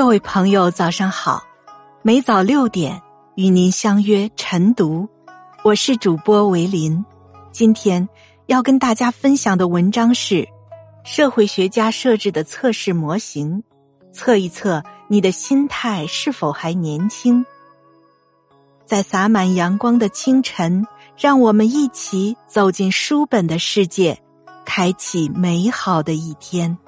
各位朋友，早上好！每早六点与您相约晨读，我是主播维林。今天要跟大家分享的文章是社会学家设置的测试模型，测一测你的心态是否还年轻。在洒满阳光的清晨，让我们一起走进书本的世界，开启美好的一天。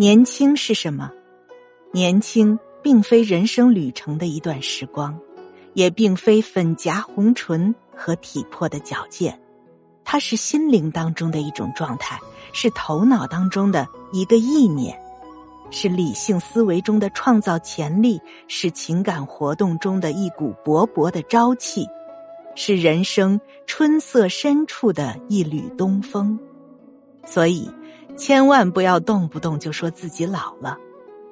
年轻是什么？年轻并非人生旅程的一段时光，也并非粉颊红唇和体魄的矫健，它是心灵当中的一种状态，是头脑当中的一个意念，是理性思维中的创造潜力，是情感活动中的一股勃勃的朝气，是人生春色深处的一缕东风。所以。千万不要动不动就说自己老了，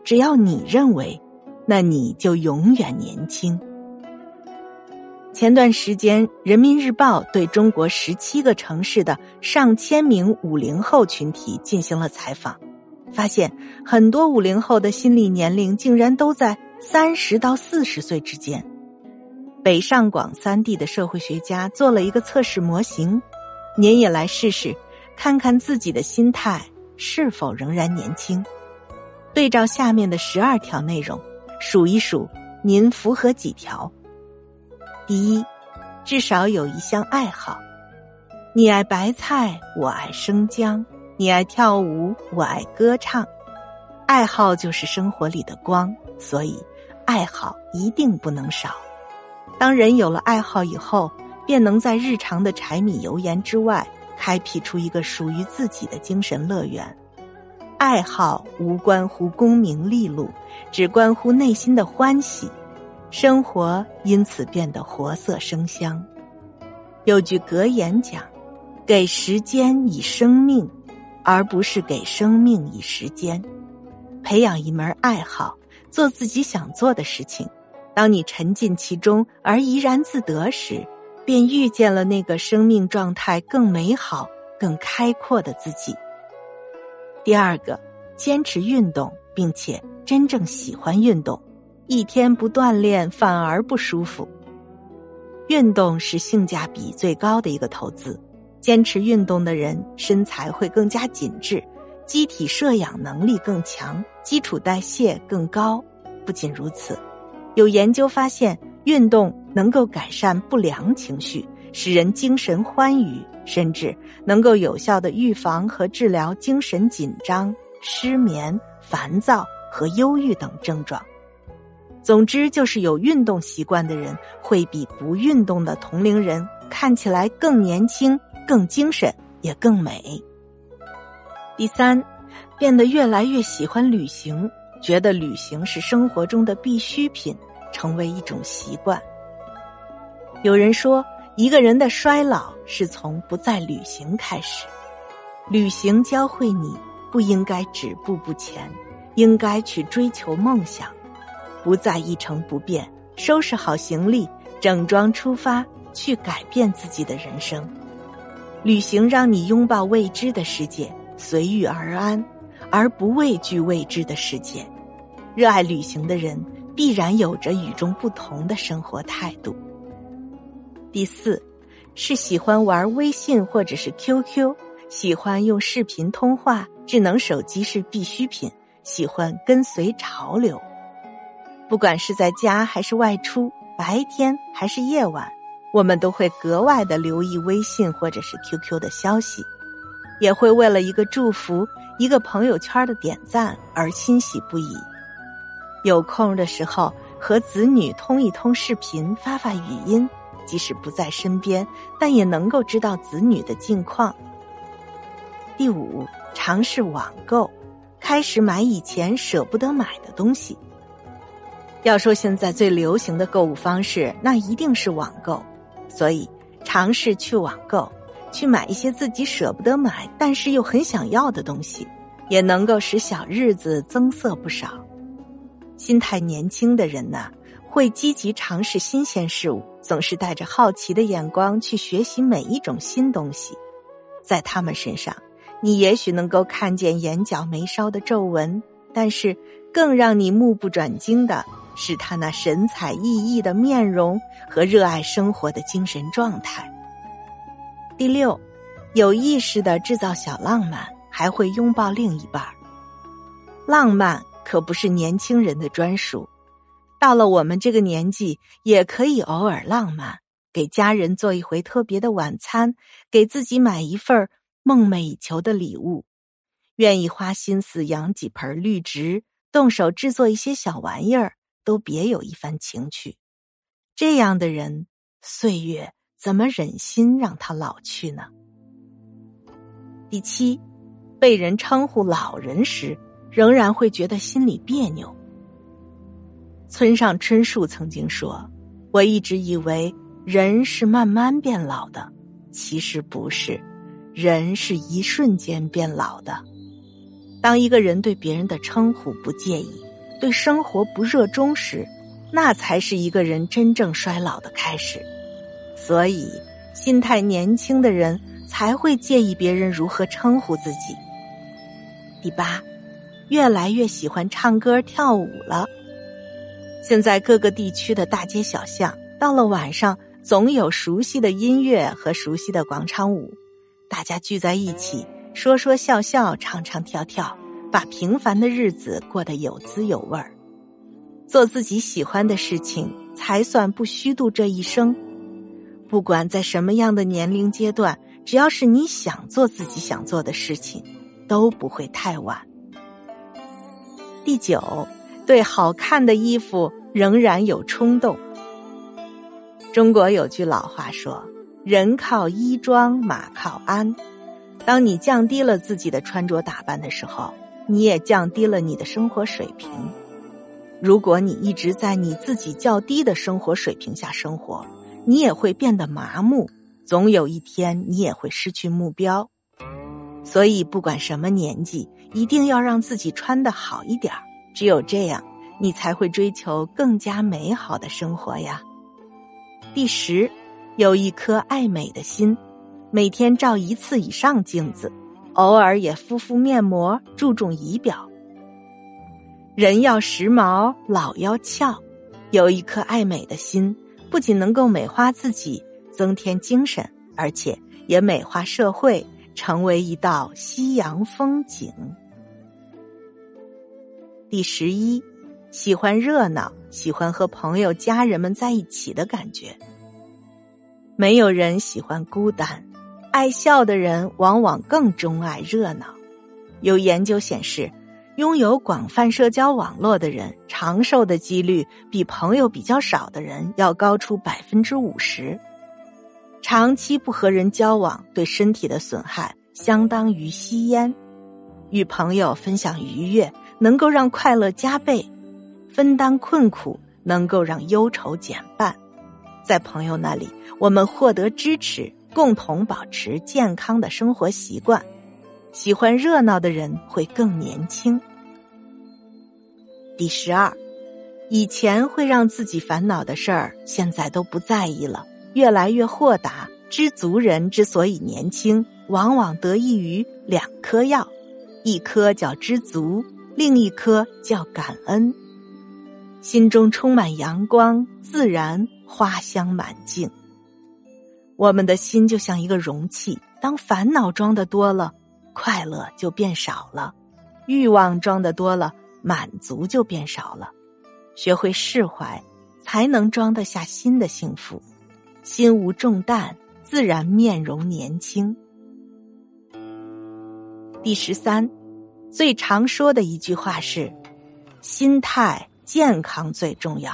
只要你认为，那你就永远年轻。前段时间，《人民日报》对中国十七个城市的上千名五零后群体进行了采访，发现很多五零后的心理年龄竟然都在三十到四十岁之间。北上广三地的社会学家做了一个测试模型，您也来试试，看看自己的心态。是否仍然年轻？对照下面的十二条内容，数一数，您符合几条？第一，至少有一项爱好。你爱白菜，我爱生姜；你爱跳舞，我爱歌唱。爱好就是生活里的光，所以爱好一定不能少。当人有了爱好以后，便能在日常的柴米油盐之外。开辟出一个属于自己的精神乐园，爱好无关乎功名利禄，只关乎内心的欢喜，生活因此变得活色生香。有句格言讲：“给时间以生命，而不是给生命以时间。”培养一门爱好，做自己想做的事情，当你沉浸其中而怡然自得时。便遇见了那个生命状态更美好、更开阔的自己。第二个，坚持运动，并且真正喜欢运动，一天不锻炼反而不舒服。运动是性价比最高的一个投资，坚持运动的人身材会更加紧致，机体摄氧能力更强，基础代谢更高。不仅如此，有研究发现。运动能够改善不良情绪，使人精神欢愉，甚至能够有效的预防和治疗精神紧张、失眠、烦躁和忧郁等症状。总之，就是有运动习惯的人会比不运动的同龄人看起来更年轻、更精神，也更美。第三，变得越来越喜欢旅行，觉得旅行是生活中的必需品。成为一种习惯。有人说，一个人的衰老是从不再旅行开始。旅行教会你不应该止步不前，应该去追求梦想，不再一成不变。收拾好行李，整装出发，去改变自己的人生。旅行让你拥抱未知的世界，随遇而安，而不畏惧未知的世界。热爱旅行的人。必然有着与众不同的生活态度。第四，是喜欢玩微信或者是 QQ，喜欢用视频通话，智能手机是必需品，喜欢跟随潮流。不管是在家还是外出，白天还是夜晚，我们都会格外的留意微信或者是 QQ 的消息，也会为了一个祝福、一个朋友圈的点赞而欣喜不已。有空的时候和子女通一通视频，发发语音，即使不在身边，但也能够知道子女的近况。第五，尝试网购，开始买以前舍不得买的东西。要说现在最流行的购物方式，那一定是网购，所以尝试去网购，去买一些自己舍不得买但是又很想要的东西，也能够使小日子增色不少。心态年轻的人呢，会积极尝试新鲜事物，总是带着好奇的眼光去学习每一种新东西。在他们身上，你也许能够看见眼角眉梢的皱纹，但是更让你目不转睛的是他那神采奕奕的面容和热爱生活的精神状态。第六，有意识的制造小浪漫，还会拥抱另一半浪漫可不是年轻人的专属，到了我们这个年纪，也可以偶尔浪漫，给家人做一回特别的晚餐，给自己买一份梦寐以求的礼物，愿意花心思养几盆绿植，动手制作一些小玩意儿，都别有一番情趣。这样的人，岁月怎么忍心让他老去呢？第七，被人称呼老人时，仍然会觉得心里别扭。村上春树曾经说：“我一直以为人是慢慢变老的，其实不是。”人是一瞬间变老的。当一个人对别人的称呼不介意，对生活不热衷时，那才是一个人真正衰老的开始。所以，心态年轻的人才会介意别人如何称呼自己。第八，越来越喜欢唱歌跳舞了。现在各个地区的大街小巷，到了晚上总有熟悉的音乐和熟悉的广场舞。大家聚在一起，说说笑笑，唱唱跳跳，把平凡的日子过得有滋有味儿。做自己喜欢的事情，才算不虚度这一生。不管在什么样的年龄阶段，只要是你想做自己想做的事情，都不会太晚。第九，对好看的衣服仍然有冲动。中国有句老话说。人靠衣装，马靠鞍。当你降低了自己的穿着打扮的时候，你也降低了你的生活水平。如果你一直在你自己较低的生活水平下生活，你也会变得麻木，总有一天你也会失去目标。所以，不管什么年纪，一定要让自己穿的好一点儿只有这样，你才会追求更加美好的生活呀。第十。有一颗爱美的心，每天照一次以上镜子，偶尔也敷敷面膜，注重仪表。人要时髦，老要俏。有一颗爱美的心，不仅能够美化自己，增添精神，而且也美化社会，成为一道夕阳风景。第十一，喜欢热闹，喜欢和朋友、家人们在一起的感觉。没有人喜欢孤单，爱笑的人往往更钟爱热闹。有研究显示，拥有广泛社交网络的人长寿的几率比朋友比较少的人要高出百分之五十。长期不和人交往对身体的损害相当于吸烟。与朋友分享愉悦，能够让快乐加倍；分担困苦，能够让忧愁减半。在朋友那里。我们获得支持，共同保持健康的生活习惯。喜欢热闹的人会更年轻。第十二，以前会让自己烦恼的事儿，现在都不在意了，越来越豁达。知足人之所以年轻，往往得益于两颗药，一颗叫知足，另一颗叫感恩。心中充满阳光，自然花香满径。我们的心就像一个容器，当烦恼装的多了，快乐就变少了；欲望装的多了，满足就变少了。学会释怀，才能装得下新的幸福。心无重担，自然面容年轻。第十三，最常说的一句话是：心态健康最重要。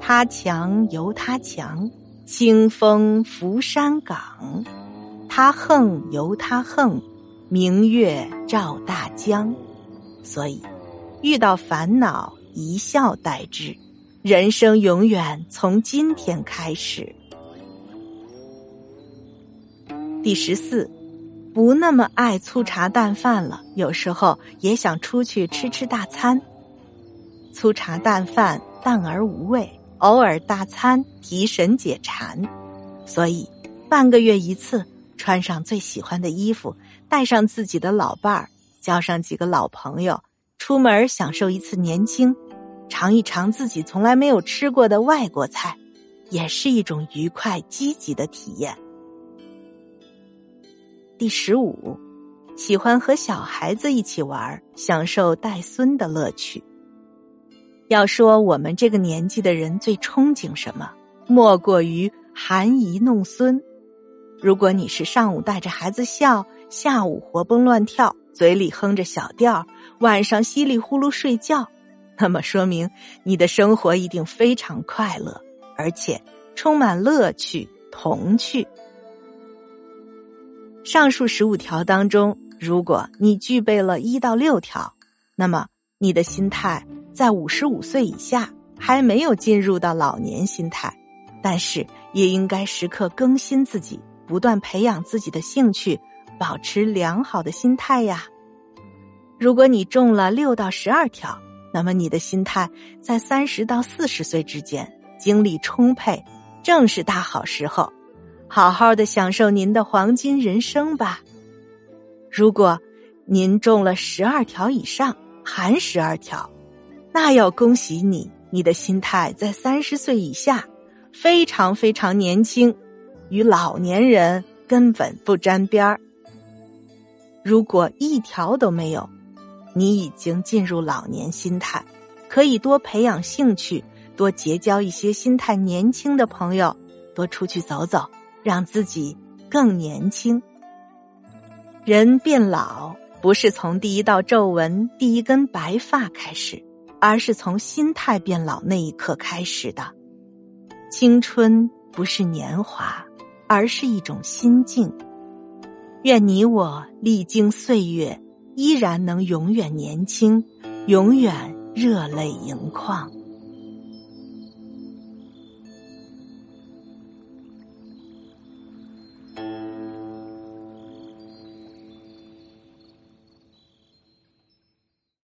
他强由他强。清风拂山岗，他横由他横，明月照大江。所以，遇到烦恼一笑待之，人生永远从今天开始。第十四，不那么爱粗茶淡饭了，有时候也想出去吃吃大餐。粗茶淡饭，淡而无味。偶尔大餐提神解馋，所以半个月一次穿上最喜欢的衣服，带上自己的老伴儿，交上几个老朋友，出门享受一次年轻，尝一尝自己从来没有吃过的外国菜，也是一种愉快积极的体验。第十五，喜欢和小孩子一起玩，享受带孙的乐趣。要说我们这个年纪的人最憧憬什么，莫过于含饴弄孙。如果你是上午带着孩子笑，下午活蹦乱跳，嘴里哼着小调，晚上稀里呼噜睡觉，那么说明你的生活一定非常快乐，而且充满乐趣、童趣。上述十五条当中，如果你具备了一到六条，那么你的心态在五十五岁以下还没有进入到老年心态，但是也应该时刻更新自己。不断培养自己的兴趣，保持良好的心态呀。如果你中了六到十二条，那么你的心态在三十到四十岁之间，精力充沛，正是大好时候，好好的享受您的黄金人生吧。如果您中了十二条以上，含十二条，那要恭喜你，你的心态在三十岁以下，非常非常年轻。与老年人根本不沾边儿。如果一条都没有，你已经进入老年心态，可以多培养兴趣，多结交一些心态年轻的朋友，多出去走走，让自己更年轻。人变老不是从第一道皱纹、第一根白发开始，而是从心态变老那一刻开始的。青春不是年华。而是一种心境。愿你我历经岁月，依然能永远年轻，永远热泪盈眶。